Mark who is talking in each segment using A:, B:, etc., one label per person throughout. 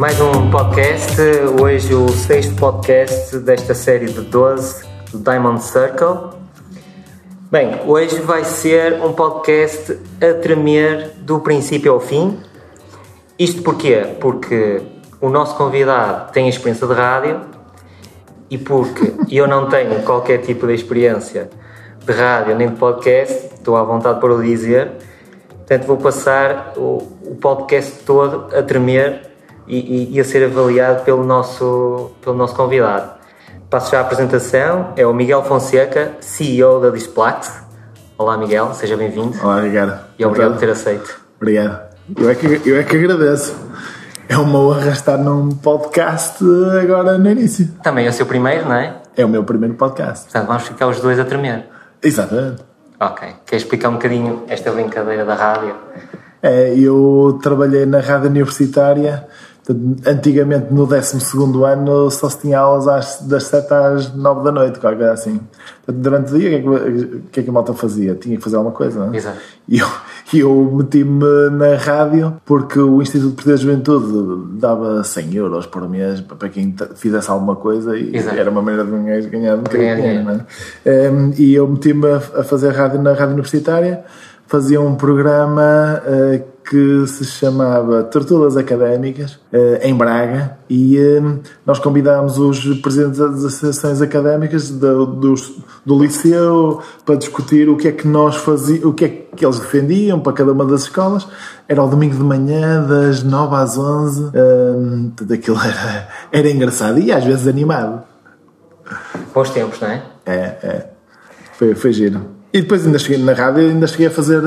A: mais um podcast, hoje o sexto podcast desta série de 12 do Diamond Circle. Bem, hoje vai ser um podcast a tremer do princípio ao fim. Isto porquê? Porque o nosso convidado tem experiência de rádio e porque eu não tenho qualquer tipo de experiência de rádio nem de podcast, estou à vontade para o dizer, portanto vou passar o, o podcast todo a tremer e, e, a ser avaliado pelo nosso, pelo nosso convidado. Passo já a apresentação, é o Miguel Fonseca, CEO da Displax. Olá Miguel, seja bem-vindo.
B: Olá, Ricardo.
A: E obrigado por ter aceito.
B: Obrigado. Eu é, que, eu é que agradeço. É uma honra estar num podcast agora no início.
A: Também é o seu primeiro, não é?
B: É o meu primeiro podcast.
A: Portanto, vamos ficar os dois a tremer.
B: Exatamente.
A: Ok. Quer explicar um bocadinho esta brincadeira da rádio?
B: É, eu trabalhei na rádio universitária Antigamente, no 12 ano, só se tinha aulas às, das 7 às 9 da noite, qualquer coisa assim. Durante o dia, o que, é que, que, é que a malta fazia? Tinha que fazer alguma coisa, não é?
A: Exato.
B: E eu, eu meti-me na rádio porque o Instituto Português de Juventude dava 100 euros por mês para quem fizesse alguma coisa e Exato. era uma maneira de ganhar um bocadinho dinheiro, não é? Um, e eu meti-me a, a fazer rádio na rádio universitária fazia um programa uh, que se chamava Tortulas Académicas, uh, em Braga, e uh, nós convidámos os presidentes das associações académicas do, do, do, liceu para discutir o que é que nós fazíamos, o que é que eles defendiam para cada uma das escolas. Era o domingo de manhã, das 9 às 11, uh, tudo aquilo era, era engraçado e às vezes animado.
A: Bons tempos, não é?
B: É, é. Foi, foi giro. E depois ainda cheguei na rádio, ainda cheguei a fazer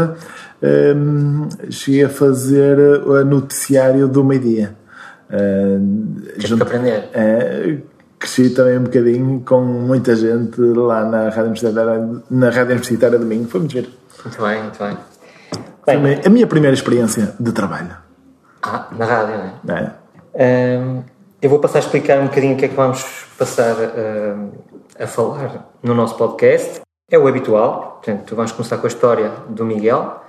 B: cheguei a fazer o noticiário do meio-dia.
A: Uh, junto, que aprender.
B: Uh, cresci também um bocadinho com muita gente lá na Rádio Universitária, na Rádio Universitária Domingo. Foi muito giro.
A: Muito bem, muito bem.
B: bem a minha primeira experiência de trabalho.
A: Ah, na rádio, não é? é. Um, eu vou passar a explicar um bocadinho o que é que vamos passar a falar no nosso podcast. É o habitual, portanto, vamos começar com a história do Miguel,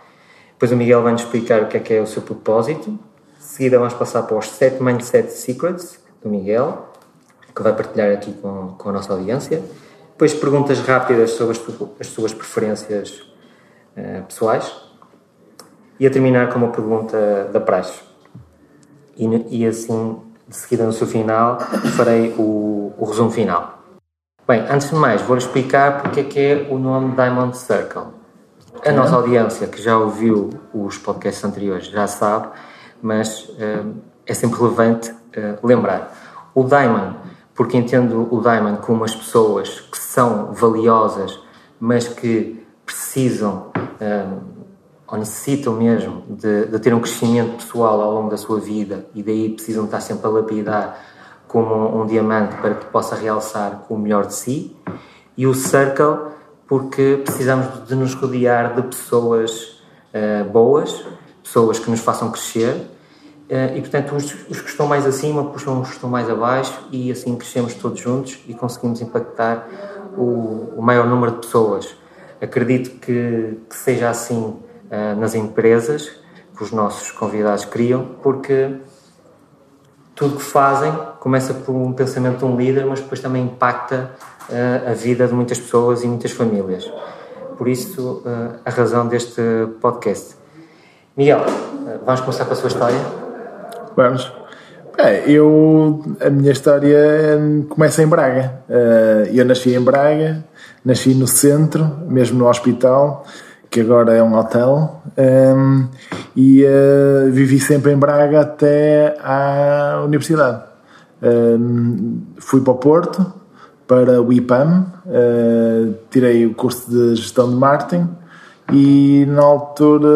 A: depois o Miguel vai-nos explicar o que é que é o seu propósito, de seguida vamos passar para os 7 Mindset Secrets do Miguel, que vai partilhar aqui com, com a nossa audiência, depois perguntas rápidas sobre as, as suas preferências uh, pessoais e a terminar com uma pergunta da praxe. E, e assim, de seguida no seu final, farei o, o resumo final. Bem, antes de mais, vou-lhe explicar porque é que é o nome Diamond Circle. A nossa audiência, que já ouviu os podcasts anteriores, já sabe, mas uh, é sempre relevante uh, lembrar. O Diamond, porque entendo o Diamond como as pessoas que são valiosas, mas que precisam uh, ou necessitam mesmo de, de ter um crescimento pessoal ao longo da sua vida e daí precisam estar sempre a lapidar como um diamante para que possa realçar com o melhor de si, e o circle porque precisamos de nos rodear de pessoas uh, boas, pessoas que nos façam crescer, uh, e portanto os, os, que estão mais acima puxam os que estão mais abaixo, e assim crescemos todos juntos e conseguimos impactar o, o maior número de pessoas. Acredito que, que seja assim uh, nas empresas que os nossos convidados criam, porque tudo que fazem começa por um pensamento de um líder, mas depois também impacta uh, a vida de muitas pessoas e muitas famílias. Por isso, uh, a razão deste podcast. Miguel, uh, vamos começar com a sua história?
B: Vamos. Eu, a minha história começa em Braga. eu nasci em Braga, nasci no centro, mesmo no hospital que agora é um hotel, um, e uh, vivi sempre em Braga até à universidade. Um, fui para o Porto, para o IPAM, uh, tirei o curso de gestão de marketing e na altura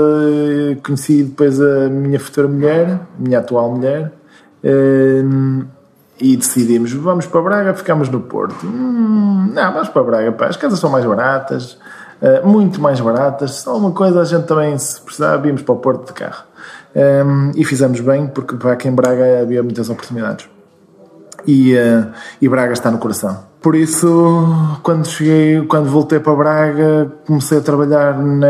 B: conheci depois a minha futura mulher, minha atual mulher, um, e decidimos, vamos para Braga, ficamos no Porto. Hum, não, vamos para Braga, pá, as casas são mais baratas, uh, muito mais baratas. Se alguma coisa a gente também, se precisar, vimos para o Porto de carro. Um, ehm, e fizemos bem, porque para aqui em Braga havia muitas oportunidades. E, uh, e Braga está no coração. Por isso, quando cheguei, quando voltei para Braga, comecei a trabalhar na,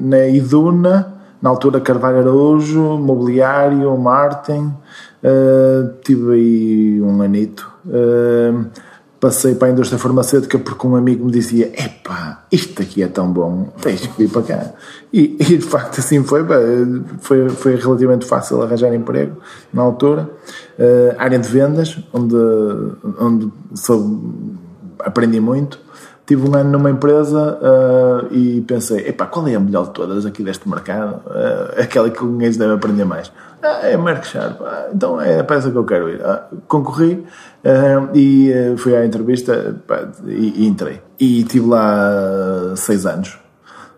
B: na Iduna, na altura Carvalho Araújo, mobiliário, marketing, Uh, tive aí um anito. Uh, passei para a indústria farmacêutica porque um amigo me dizia: Epá, isto aqui é tão bom, tens que vir para cá. E, e de facto assim foi, foi, foi relativamente fácil arranjar emprego na altura. Uh, área de vendas, onde, onde sou, aprendi muito. Tive um ano numa empresa uh, e pensei: Epá, qual é a melhor de todas aqui deste mercado? Uh, aquela que ninguém deve aprender mais. Ah, é Mark Sharp. Ah, então é a peça que eu quero ir. Ah, concorri uh, e uh, fui à entrevista pá, e, e, entrei. E tive lá seis anos.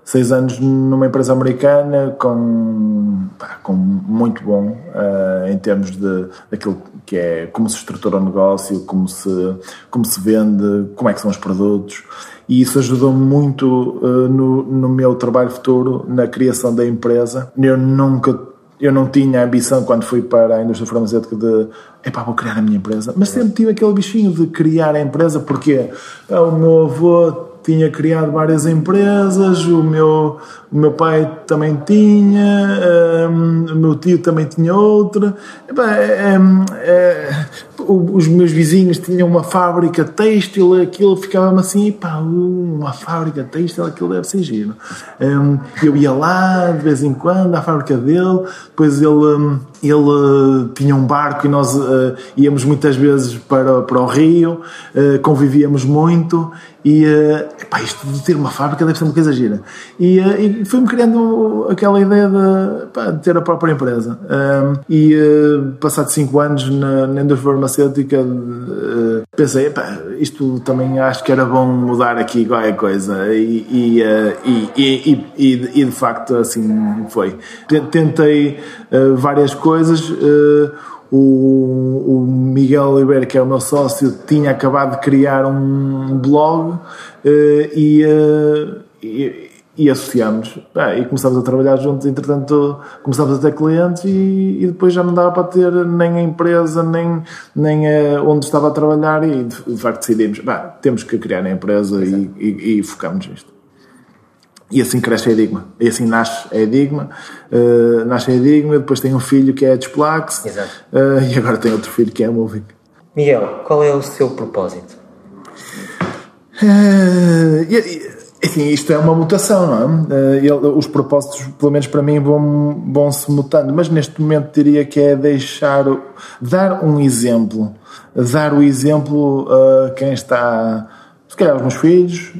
B: Seis anos numa empresa americana com, pá, com muito bom uh, em termos de daquilo que é como se estrutura o negócio, como se, como se vende, como é que são os produtos. E isso ajudou muito no, no meu trabalho futuro, na criação da empresa. Eu nunca eu não tinha a ambição quando fui para a indústria farmacêutica de epá, vou criar a minha empresa, mas sempre tive aquele bichinho de criar a empresa porque ah, o meu avô tinha criado várias empresas, o meu, o meu pai também tinha, um, o meu tio também tinha outra. Epá, é, é, os meus vizinhos tinham uma fábrica têxtil, aquilo ficava-me assim, pá, uma fábrica têxtil, aquilo deve ser giro. Um, eu ia lá de vez em quando à fábrica dele, depois ele, um, ele uh, tinha um barco e nós uh, íamos muitas vezes para, para o Rio, uh, convivíamos muito e uh, isto de ter uma fábrica deve ser uma coisa gira. E, e foi-me criando aquela ideia de, epá, de, ter a própria empresa. E passado 5 anos na, na indústria farmacêutica, uh, pensei, isto também acho que era bom mudar aqui qualquer coisa. E, e, e, e de facto assim foi. Tentei várias coisas o, o, Miguel Oliveira, que é o meu sócio, tinha acabado de criar um blog uh, e, uh, e, associámos. Ah, e começámos a trabalhar juntos, entretanto começámos a ter clientes e, e, depois já não dava para ter nem a empresa, nem, nem a, onde estava a trabalhar e de, facto decidimos, bah, temos que criar a empresa e, e, e focamos nisto. E assim cresce a Enigma. E assim nasce a Enigma. Uh, nasce a Enigma, depois tem um filho que é a Desplax. Exato. Uh, e agora tem outro filho que é a Moving.
A: Miguel, qual é o seu propósito?
B: Uh, assim, isto é uma mutação, não é? Ele, os propósitos, pelo menos para mim, vão, vão se mutando. Mas neste momento diria que é deixar, dar um exemplo. Dar o exemplo a quem está, se calhar aos meus filhos,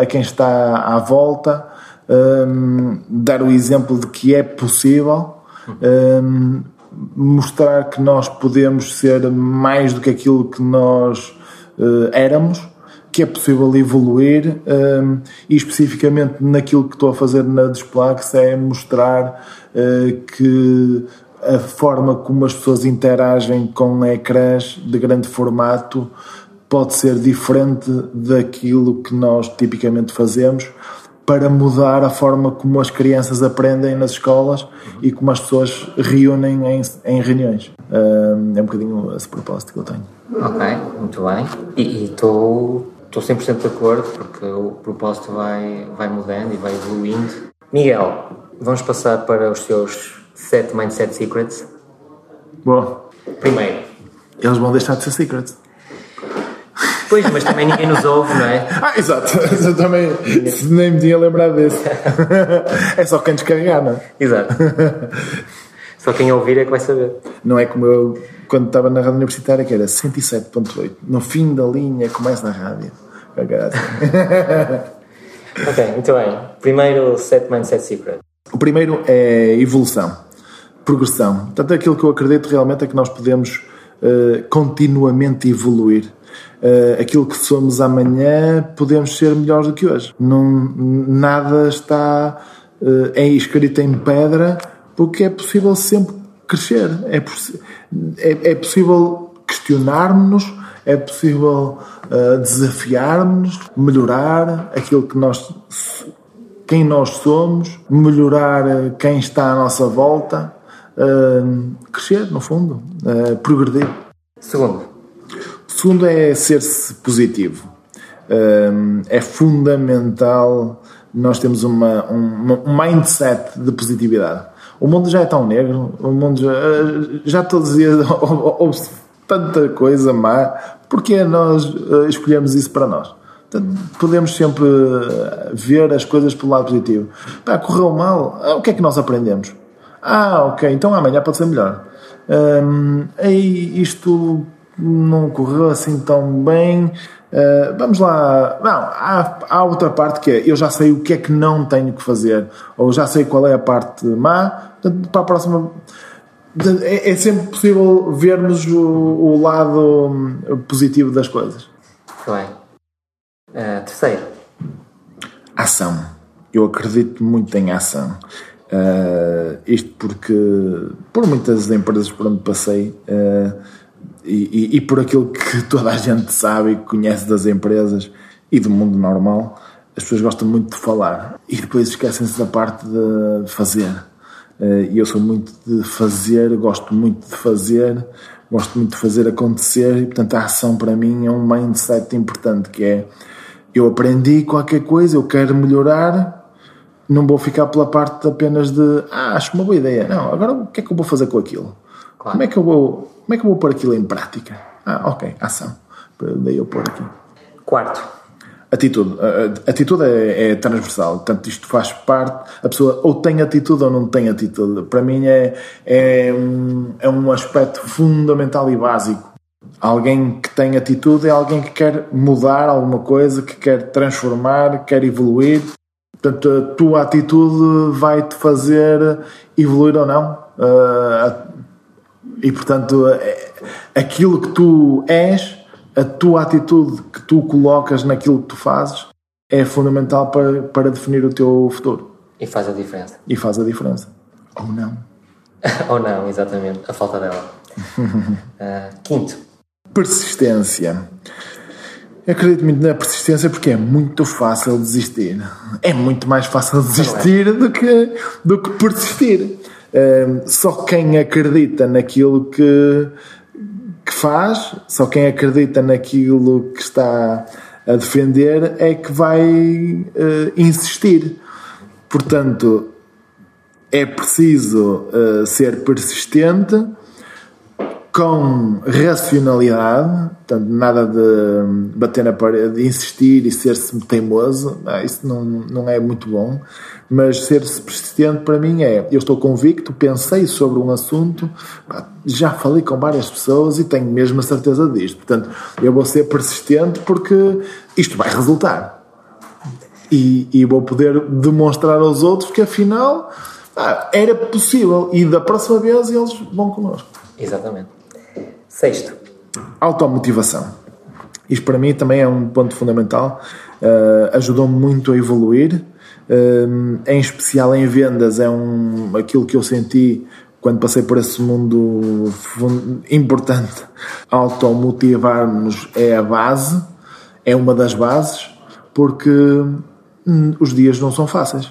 B: a quem está à volta um, dar o exemplo de que é possível, um, mostrar que nós podemos ser mais do que aquilo que nós éramos, que é possível evoluir um, e especificamente naquilo que estou a fazer na Desplax é mostrar uh, que a forma como as pessoas interagem com ecrãs de grande formato pode ser diferente daquilo que nós tipicamente fazemos para mudar a forma como as crianças aprendem nas escolas e como as pessoas reúnem em, em reuniões. é um bocadinho esse propósito que eu tenho.
A: Ok, muito bem. E estou 100% de acordo porque o propósito vai, vai mudando e vai evoluindo. Miguel, vamos passar para os seus 7 Mindset Secrets.
B: Boa.
A: Primeiro.
B: Eles vão deixar de ser secrets.
A: Pois, mas também ninguém nos ouve, não é?
B: Ah, exato. Eu também nem me tinha lembrado desse. é só quem descarregar, não é?
A: Exato. Só quem ouvir é que vai saber.
B: Não é como eu, quando estava na rádio universitária, que era 107.8. No fim da linha, começa na rádio.
A: ok, muito bem. Primeiro, set mindset secret.
B: O primeiro é evolução, progressão. Portanto, aquilo que eu acredito realmente é que nós podemos uh, continuamente evoluir uh, aquilo que somos amanhã, podemos ser melhores do que hoje. Não, nada está uh, é escrito em pedra, porque é possível sempre crescer. É, é, é possível questionarmos-nos, é possível uh, desafiarmos-nos, melhorar aquilo que nós quem nós somos, melhorar quem está à nossa volta, uh, crescer, no fundo, uh, progredir.
A: Segundo,
B: Segundo é ser-se positivo. é fundamental nós temos uma, um, um mindset de positividade. O mundo já é tão negro, o mundo já, já todos os dias houve tanta coisa má, porque nós uh, escolhemos isso para nós? podemos sempre ver as coisas pelo lado positivo. Pá, correu mal, o que é que nós aprendemos? Ah, ok, então amanhã pode ser melhor. Um, aí isto não correu assim tão bem. Uh, vamos lá. Não, há, há, outra parte que é eu já sei o que é que não tenho que fazer, ou já sei qual é a parte má. Portanto, para a próxima. É, é sempre possível vermos o, o, lado positivo das coisas.
A: Bem. Uh, terceiro.
B: Ação. Eu acredito muito em ação. Uh, isto porque, por muitas empresas por onde passei, e, e, e, por aquilo que toda a gente sabe e conhece das empresas e do mundo normal, as pessoas gostam muito de falar e depois esquecem-se da parte de fazer. Uh, e eu sou muito de fazer, gosto muito de fazer, gosto muito de fazer acontecer e, portanto, a ação para mim é um mindset importante que é eu aprendi qualquer coisa, eu quero melhorar, não vou ficar pela parte apenas de ah, acho uma boa ideia. Não, agora o que é que eu vou fazer com aquilo? Claro. Como, é que eu vou, como é que eu vou pôr aquilo em prática? Ah, ok, ação. Daí eu pôr aqui.
A: Quarto.
B: Atitude. A atitude é, é, transversal, portanto, isto faz parte. A pessoa ou tem atitude ou não tem atitude. Para mim é, é, um, é um aspecto fundamental e básico. Alguém que tem atitude é alguém que quer mudar alguma coisa, que quer transformar, quer evoluir Portanto, a tua atitude vai te fazer evoluir ou não. Uh, e, portanto, é, aquilo que tu és, a tua atitude que tu colocas naquilo que tu fazes, é fundamental para, para definir o teu futuro.
A: E faz a diferença.
B: E faz a diferença. Ou não.
A: ou não, exatamente. A falta dela. uh, quinto.
B: Persistência. Eu acredito muito na persistência porque é muito fácil desistir. É muito mais fácil desistir do que, do que persistir. Só quem acredita naquilo que, que faz, só quem acredita naquilo que está a defender é que vai uh, insistir. Portanto, é preciso uh, ser persistente com racionalidade, portanto, nada de bater na parede, de insistir e ser-se teimoso, ah, isso não, não é muito bom, mas ser-se persistente para mim é, eu estou convicto, pensei sobre um assunto, já falei com várias pessoas e tenho mesmo a certeza disto, portanto, eu vou ser persistente porque isto vai resultar. E, e vou poder demonstrar aos outros que afinal ah, era possível e da próxima vez eles vão connosco.
A: Exatamente. Sexto.
B: Automotivação. Isto para mim também é um ponto fundamental. Uh, Ajudou-me muito a evoluir. Uh, em especial em vendas, é um, aquilo que eu senti quando passei por esse mundo importante. Automotivar-nos é a base, é uma das bases, porque hum, os dias não são fáceis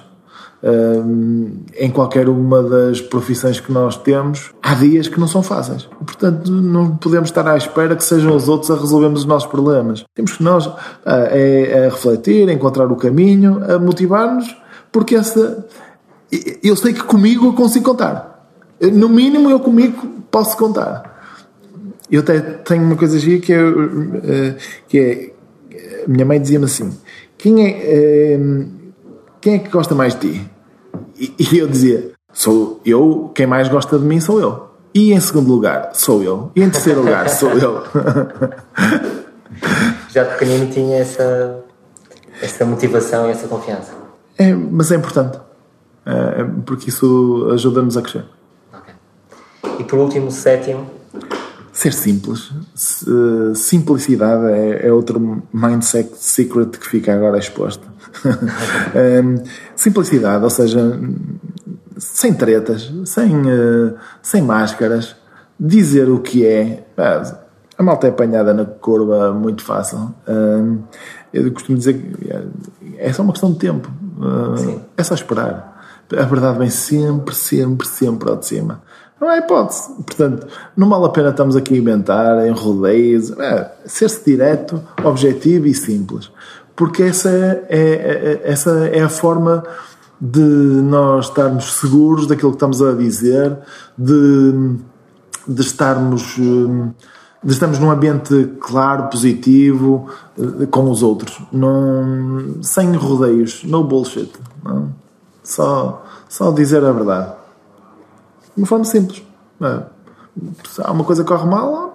B: em qualquer uma das profissões que nós temos, há dias que não são fáceis. Portanto, não podemos estar à espera que sejam os outros a resolvermos os nossos problemas. Temos que nós é, refletir, a encontrar o caminho, a motivar-nos, porque essa. Eu sei que comigo eu consigo contar. No mínimo, eu comigo posso contar. Eu até tenho uma coisa aqui que é, eh, que é minha mãe dizia-me assim: quem é, eh, quem é que gosta mais de ti? E, e eu dizia: sou eu, quem mais gosta de mim sou eu. E em segundo lugar, sou eu. E em terceiro lugar, sou eu.
A: Já de pequenino tinha essa, essa motivação e essa confiança.
B: É, mas é importante. É, porque isso ajuda-nos a crescer.
A: Okay. E por último, sétimo.
B: Ser simples. Simplicidade é, é outro mindset secret que fica agora exposto. simplicidade, ou seja, sem tretas, sem, uh, sem máscaras, dizer o que é. A malta é apanhada na curva muito fácil. Eu costumo dizer que é só uma questão de tempo. Uh, é só esperar. A verdade vem sempre, sempre, sempre ao de cima. Não há hipótese. Portanto, não vale a pena estamos aqui a inventar em rodeios. É, Ser-se direto, objetivo e simples porque essa é, é, é, essa é a forma de nós estarmos seguros daquilo que estamos a dizer, de, de estarmos. De estarmos num ambiente claro, positivo, com os outros, não, sem rodeios, no bullshit. Não? Só, só dizer a verdade. De uma forma simples. Se há uma coisa que corre mal,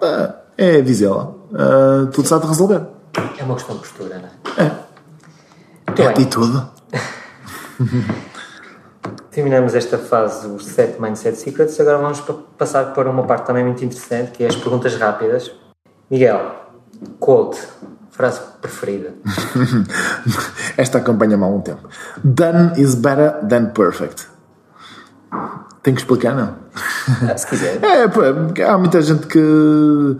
B: é dizê-la. Uh, tudo sabe resolver.
A: É uma questão de postura, não é?
B: É. Muito é tudo.
A: Terminamos esta fase dos 7 Mindset Secrets. Agora vamos passar para uma parte também muito interessante, que é as perguntas rápidas. Miguel, quote, frase preferida.
B: Esta acompanha-me há um tempo. Done is better than perfect. Tem que explicar, não?
A: Ah, se quiser. É,
B: há muita gente que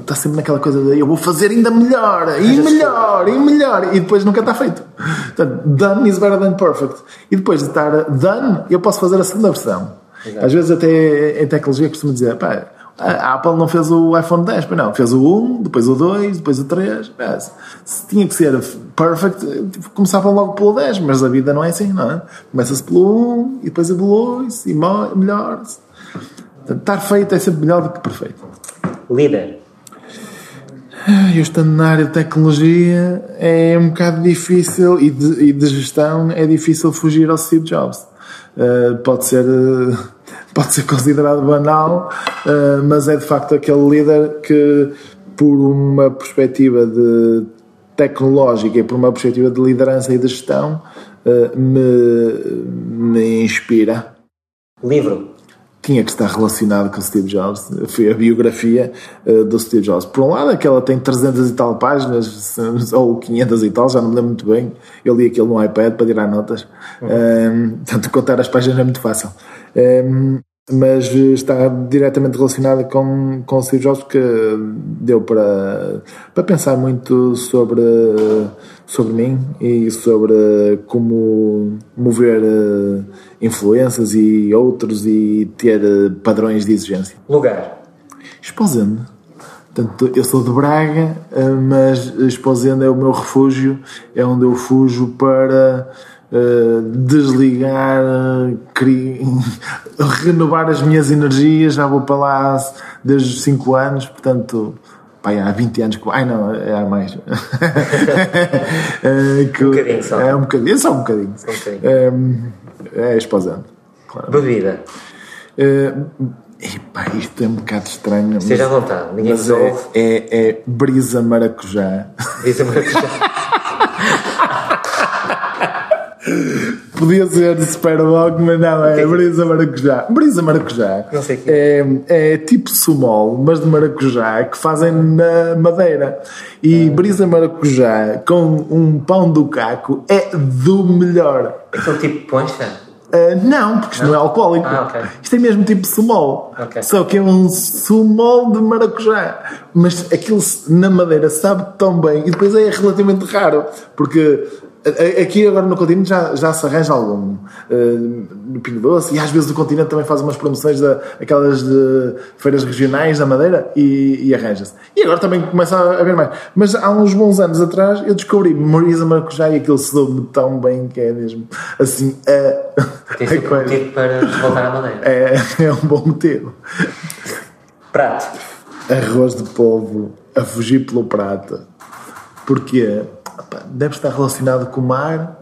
B: está sempre naquela coisa de eu vou fazer ainda melhor, e melhor, e melhor, e depois nunca está feito. Portanto, done is better than perfect. E depois de estar done, eu posso fazer a segunda versão. Exato. Às vezes, até em tecnologia, costumo dizer, pá, a Apple não fez o iPhone 10, mas não, fez o 1, depois o 2, depois o 3. se tinha que ser perfect, tipo, começavam logo pelo 10, mas a vida não é assim, não é? Começa-se pelo 1 e depois evolui-se e melhora-se. Estar feito é sempre melhor do que perfeito.
A: Líder.
B: Eu estando na área de tecnologia é um bocado difícil e de, e de gestão é difícil fugir ao Steve Jobs. Uh, pode ser. Uh, pode ser considerado banal, uh, mas é de facto aquele líder que, por uma perspectiva de tecnológica e por uma perspectiva de liderança e de gestão, me, me inspira.
A: Livro.
B: Tinha que estar relacionado com o Steve Jobs. Foi a biografia uh, do Steve Jobs. Por um lado, aquela tem 300 e tal páginas, ou 500 e tal, já não me lembro muito bem. Eu li aquilo no iPad para tirar notas. Uhum. tanto contar as páginas é muito fácil. Um, mas está diretamente relacionada com, com o Steve Jobs porque deu para, para pensar muito sobre, sobre mim e sobre como mover eh, influências e outros e ter padrões de exigência.
A: Lugar?
B: Esposende. Portanto, eu sou de Braga, eh, mas Esposende é o meu refúgio, é onde eu fujo para Uh, desligar, uh, renovar as minhas energias. Já vou para lá desde os 5 anos, portanto, pai, há 20 anos que. Ai não, é há mais. uh,
A: que, um bocadinho só.
B: É um bocadinho, só um bocadinho. Só um bocadinho. é esposando.
A: Claro. Bebida.
B: Epá, isto é um bocado estranho.
A: Esteja à vontade, ninguém mas
B: é, é, é brisa maracujá.
A: Brisa maracujá.
B: Podia ser Superboc, mas não, é brisa maracujá. Brisa maracujá
A: não sei é,
B: é tipo sumol, mas de maracujá, que fazem na madeira. E ah. brisa maracujá com um pão do caco é do melhor.
A: É tipo poncha?
B: Uh, não, porque isto não, não é alcoólico.
A: Ah, okay.
B: Isto é mesmo tipo sumol.
A: Okay.
B: Só que é um sumol de maracujá. Mas aquilo na madeira sabe tão bem e depois é relativamente raro. Porque Aqui agora no continente já, já se arranja algum uh, no Pingo Doce e às vezes o continente também faz umas promoções da, aquelas de feiras regionais da Madeira e, e arranja-se. E agora também começa a haver mais. Mas há uns bons anos atrás eu descobri Marisa Maracujá e aquilo soube-me tão bem que é mesmo assim. Uh,
A: Tens um motivo para voltar à Madeira.
B: É, é um bom motivo.
A: Prato.
B: Arroz de polvo a fugir pelo prato. Porquê? Deve estar relacionado com o mar,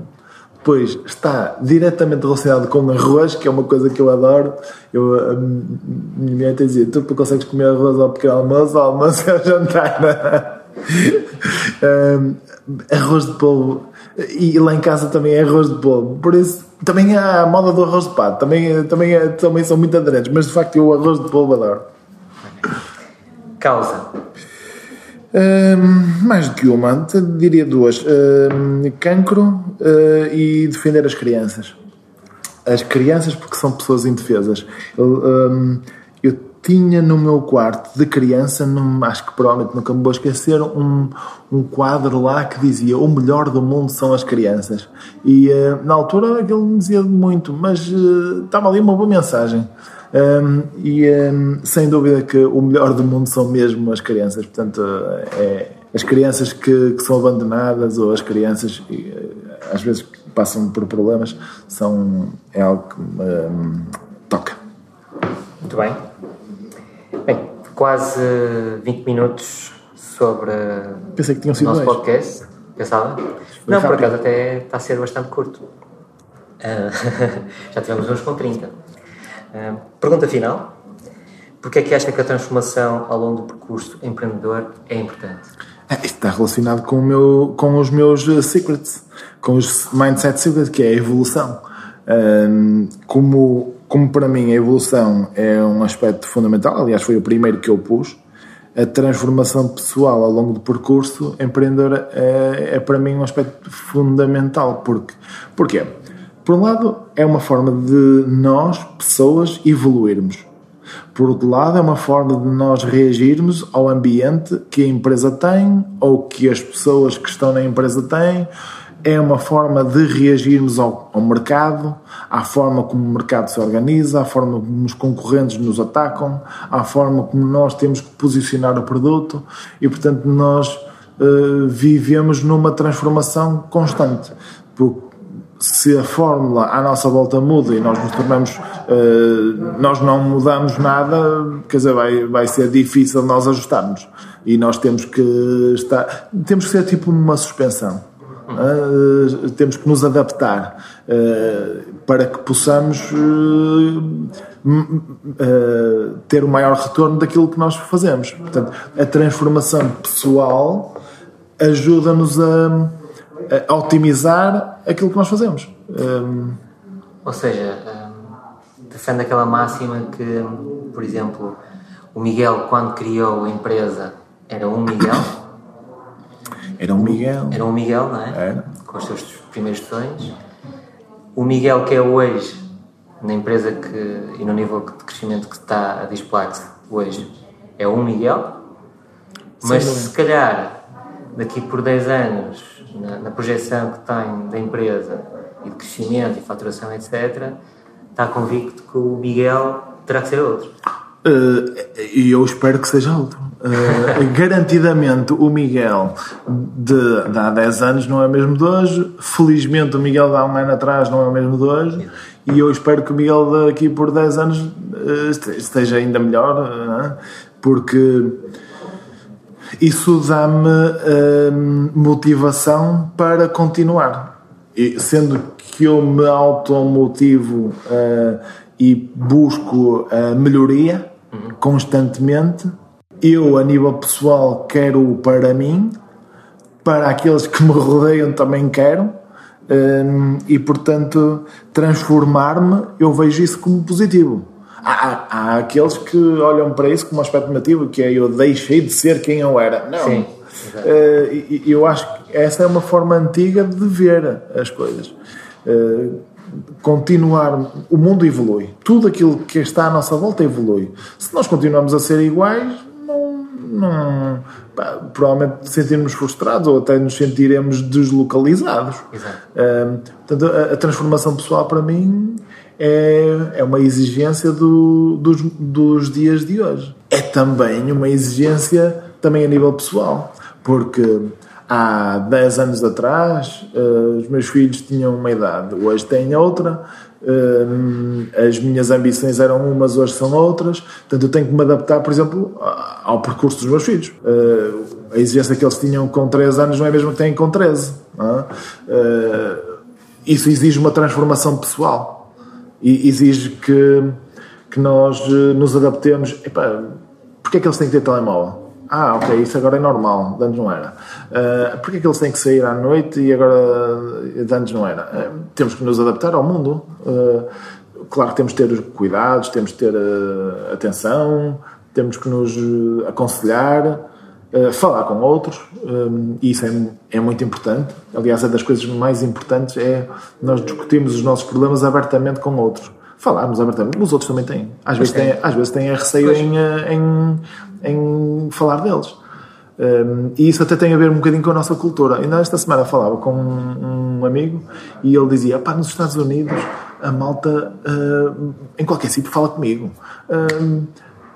B: depois está diretamente relacionado com arroz, que é uma coisa que eu adoro. Eu, a minha mulher tem dizer: tu consegues comer arroz ao pequeno almoço, ao almoço é ao jantar. um, arroz de polvo. E lá em casa também é arroz de polvo. Por isso, também há a moda do arroz de pato. Também, também, é, também são muito aderentes. Mas de facto, eu o arroz de polvo adoro.
A: Causa
B: mais do que uma, diria duas: cancro uh, e defender as crianças. As crianças, porque são pessoas indefesas. Eu, eu tinha no meu quarto de criança, num, acho que provavelmente nunca me vou esquecer, um, um quadro lá que dizia o melhor do mundo são as crianças. E uh, na altura aquilo me dizia muito, mas uh, estava ali uma boa mensagem. Um, e um, sem dúvida que o melhor do mundo são mesmo as crianças. Portanto, é as crianças que, que são abandonadas ou as crianças. às vezes passam por problemas, são, é algo que me um, toca.
A: Muito bem. Bem, quase 20 minutos sobre
B: Pensei que tinham sido
A: o nosso
B: dois.
A: podcast. Pensava? Não, por acaso até está a ser bastante curto. Uh, já tivemos uns com 30. Pergunta final. Porquê é que acha que a transformação ao longo do percurso empreendedor é importante?
B: É, isto está relacionado com, meu, com os meus uh, secrets, com os mindset secrets, que é a evolução. Como, como para mim a evolução é um aspecto fundamental, aliás foi o primeiro que eu pus, a transformação pessoal ao longo do percurso empreendedor é, é para mim um aspecto fundamental. Porque, porquê? Por um lado, é uma forma de nós, pessoas, evoluirmos. Por outro lado, é uma forma de nós reagirmos ao ambiente que a empresa tem ou que as pessoas que estão na empresa têm. É uma forma de reagirmos ao, ao mercado, à forma como o mercado se organiza, à forma como os concorrentes nos atacam, à forma como nós temos que posicionar o produto e, portanto, nós uh, vivemos numa transformação constante. Porque se a fórmula à nossa volta muda e nós nos tornamos, uh, nós não mudamos nada, quer dizer, vai, vai ser difícil nós ajustarmos. E nós temos que estar, temos que ser tipo numa suspensão. Uh, temos que nos adaptar uh, para que possamos ter o maior retorno daquilo que nós fazemos. Portanto, a transformação pessoal ajuda-nos a a otimizar aquilo que nós fazemos. Um...
A: Ou seja, um, defende aquela máxima que, por exemplo, o Miguel, quando criou a empresa, era um Miguel.
B: Era um Miguel.
A: Era um Miguel, não é? Era. Com os seus primeiros sonhos. O Miguel que é hoje, na empresa que, e no nível de crescimento que está a dispor-se hoje, é um Miguel. Mas Sim, se calhar, daqui por 10 anos, na, na projeção que tem da empresa e de crescimento e faturação, etc., está convicto que o Miguel terá que ser outro.
B: Eh, e uh, eu espero que seja outro. Uh, garantidamente o Miguel de, de, há 10 anos não é o mesmo de hoje. Felizmente o Miguel de há um ano atrás não é o mesmo de hoje. E eu espero que o Miguel daqui por 10 anos uh, esteja ainda melhor, porque isso dá-me uh, motivação para continuar. E, sendo que eu me automotivo uh, e busco a melhoria constantemente, eu, a nível pessoal, quero para mim, para aqueles que me rodeiam também quero, um, e portanto, transformar-me, eu vejo isso como positivo há, há aqueles que olham para isso como um aspecto negativo, que é eu deixei de ser quem eu era. Não. Sim, uh, e, eu acho que essa é uma forma antiga de ver as coisas. Uh, continuar, o mundo evolui. Tudo aquilo que está à nossa volta evolui. Se nós continuamos a ser iguais, não, não pá, provavelmente sentirmos frustrados ou até nos sentiremos deslocalizados. Exato. Uh, portanto, a, a transformação pessoal para mim é, é uma exigência do, dos, dos dias de hoje. É também uma exigência também a nível pessoal, porque há 10 anos atrás uh, os meus filhos tinham uma idade, hoje têm outra, uh, as minhas ambições eram umas, hoje são outras, portanto eu tenho que me adaptar, por exemplo, ao percurso dos meus filhos. Uh, a exigência que eles tinham com 3 anos não é a mesma que têm com 13. É? isso exige uma transformação pessoal e exige que, que nós eh, nos adaptemos. Epá, porque é que eles têm que ter telemóvel? Ah, ok, isso agora é normal, antes não era. Uh, porquê é que eles têm que sair à noite e agora antes não era? Uh, temos que nos adaptar ao mundo. Uh, claro que temos que ter cuidados, temos que ter uh, atenção, temos que nos aconselhar, falar com outros, e isso é, é muito importante. Aliás, é das coisas mais importantes é nós discutirmos os nossos problemas abertamente com outros. Falarmos abertamente. Os outros também têm. Às vezes têm, às vezes têm receio em, em, em falar deles. Um, e isso até tem a ver um bocadinho com a nossa cultura. Ainda esta semana falava com um, um amigo e ele dizia: pá, nos Estados Unidos a malta uh, em qualquer sítio fala comigo. Uh,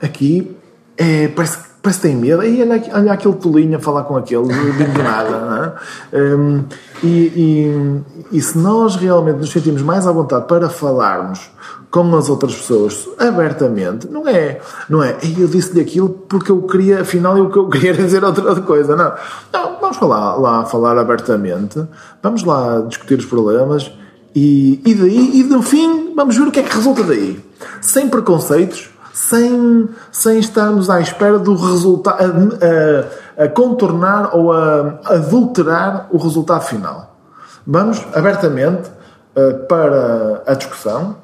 B: aqui é, parece que parece que tem medo. Aí olha, olha aquele tolinho a falar com aquele, de nada. É? Um, e, e, e se nós realmente nos sentimos mais à vontade para falarmos com as outras pessoas abertamente, não é, não é, eu disse-lhe aquilo porque eu queria, afinal eu, eu queria dizer outra coisa, não. Não, vamos falar, lá falar abertamente, vamos lá discutir os problemas e, e daí, e no fim, vamos ver o que é que resulta daí. Sem preconceitos, sem, sem estarmos à espera do resultado, a, a, a, contornar ou a adulterar o resultado final. Vamos abertamente uh, para a discussão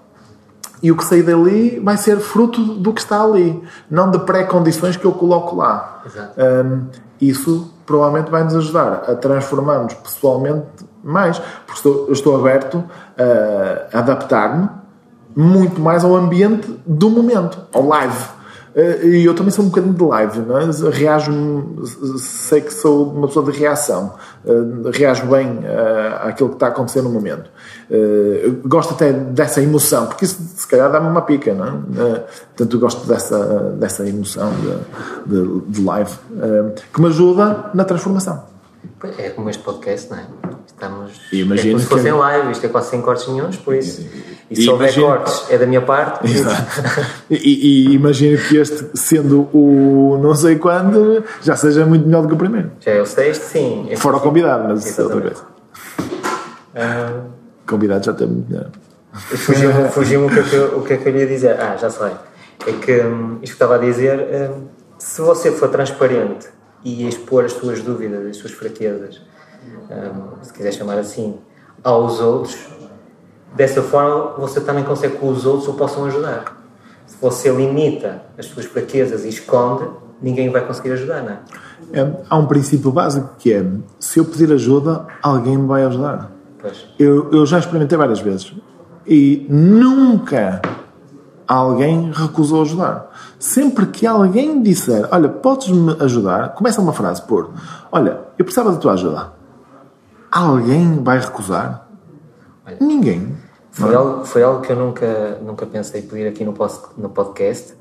B: e o que sair dali vai ser fruto do que está ali, não de pré-condições que eu coloco lá. Um, isso provavelmente vai nos ajudar a transformar-nos pessoalmente mais, porque estou, eu estou aberto a adaptar-me muito mais ao ambiente do momento, ao live. Eh, e eu também sou um bocadinho de live, não é? reajo sei que sou uma pessoa de reação, eh, reajo bem eh, àquilo que está acontecendo no momento. Gosto até dessa emoção, porque isso se calhar dá-me uma pica, não é? Portanto, gosto dessa, dessa emoção de, de, de live, que me ajuda na transformação.
A: É como este podcast, não é? Estamos. E é como se fosse em live, isto é quase sem cortes nenhums, por isso. E, e se houver cortes, é da minha parte.
B: e, e imagino que este, sendo o não sei quando, já seja muito melhor do que o primeiro.
A: Já é o sexto, sim.
B: É Fora o convidado, mas isso é outra coisa. Uh... Convidado já está muito melhor.
A: Fugiu-me fugiu o, que é que eu, o que é que eu ia dizer. Ah, já sei. É que um, isto que estava a dizer, um, se você for transparente e expor as suas dúvidas, as suas fraquezas, um, se quiser chamar assim, aos outros, dessa forma você também consegue que os outros o possam ajudar. Se você limita as suas fraquezas e esconde, ninguém vai conseguir ajudar, não é?
B: é há um princípio básico que é: se eu pedir ajuda, alguém me vai ajudar. Eu, eu já experimentei várias vezes e nunca alguém recusou ajudar. Sempre que alguém disser, olha, podes-me ajudar, começa uma frase por, olha, eu precisava da tua ajuda. Alguém vai recusar? Olha, Ninguém.
A: Foi algo, foi algo que eu nunca, nunca pensei pedir aqui no, no podcast,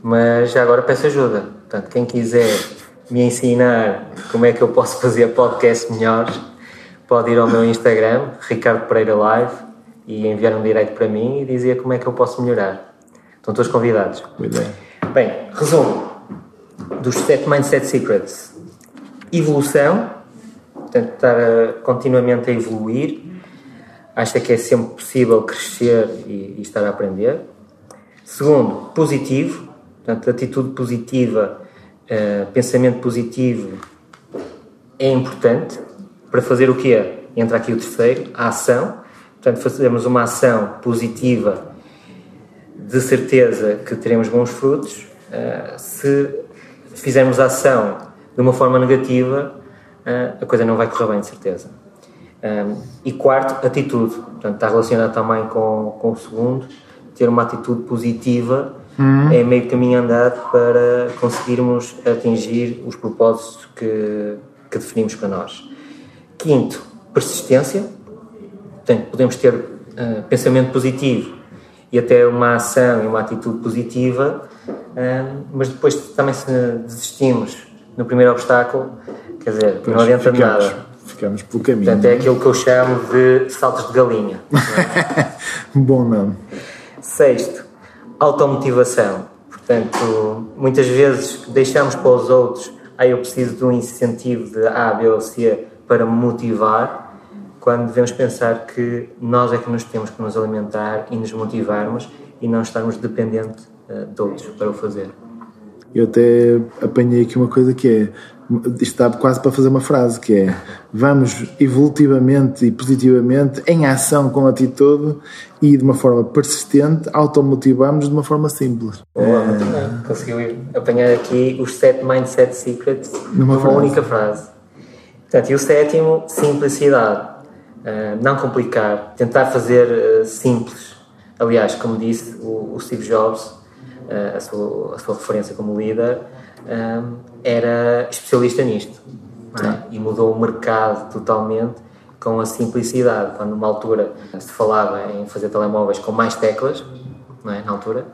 A: mas já agora peço ajuda. Portanto, quem quiser me ensinar como é que eu posso fazer podcast melhores, pode ir ao meu Instagram, Ricardo Pereira Live, e enviar um direito para mim e dizer como é que eu posso melhorar. Estão todos convidados.
B: Boa ideia.
A: Bem, resumo dos 7 Mindset Secrets. Evolução, portanto, estar continuamente a evoluir. Acha que é sempre possível crescer e, e estar a aprender. Segundo, positivo, portanto, atitude positiva, uh, pensamento positivo é importante para fazer o que é? Entra aqui o terceiro, a ação Portanto, fazemos uma ação positiva, de certeza que teremos bons frutos. Uh, se fizermos a ação de uma forma negativa, uh, a coisa não vai correr bem, de certeza. Um, eh, e quarto, atitude. Portanto, está relacionado também com, com o segundo. Ter uma atitude positiva uhum. é meio caminho andado para conseguirmos atingir os propósitos que, que definimos para nós. Quinto, persistência Portanto, podemos ter uh, pensamento positivo e até uma ação e uma atitude positiva, uh, mas depois também se desistimos no primeiro obstáculo, quer dizer, não adianta ficamos, nada.
B: Ficamos pelo caminho.
A: Portanto, é aquilo que eu chamo de saltos de galinha.
B: É? Bom nome.
A: Sexto, automotivação. Portanto, muitas vezes deixamos para os outros, ah, eu preciso de um incentivo de A, B ou C para me motivar, quando devemos pensar que nós é que nos temos que nos alimentar e nos motivarmos e não estarmos dependentes uh, de outros para o fazer.
B: Eu até apanhei aqui uma coisa que é isto está quase para fazer uma frase que é vamos evolutivamente e positivamente em ação com atitude e de uma forma persistente automotivamos de uma forma simples.
A: Boa, é... conseguiu apanhar aqui os sete mindset secrets numa, numa única frase. Portanto, e o sétimo, simplicidade eh, não complicar, tentar fazer uh, simples. Aliás, como disse o, o Steve Jobs, uh, a, sua, a, sua, referência como líder, era especialista nisto é? e mudou o mercado totalmente com a simplicidade. Quando numa altura se falava em fazer telemóveis com mais teclas, não é? na altura,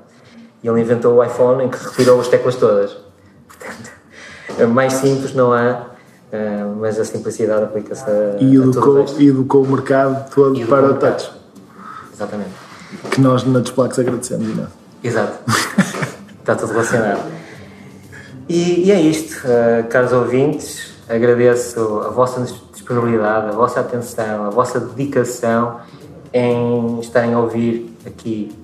A: e ele inventou o iPhone em que retirou as teclas todas. Portanto, mais simples não há, uh, mas a simplicidade aplica-se a.
B: E educou, a educou o mercado todo educou para o touch.
A: Exatamente.
B: Que nós na Desplax agradecemos, não é?
A: Exato. Está tudo relacionado. E, e é isto, uh, caros ouvintes. Agradeço a vossa disponibilidade, a vossa atenção, a vossa dedicação em estarem a ouvir aqui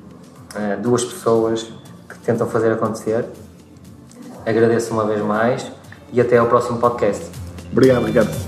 A: uh, duas pessoas que tentam fazer acontecer. Agradeço uma vez mais e até ao próximo podcast.
B: Obrigado, Ricardo.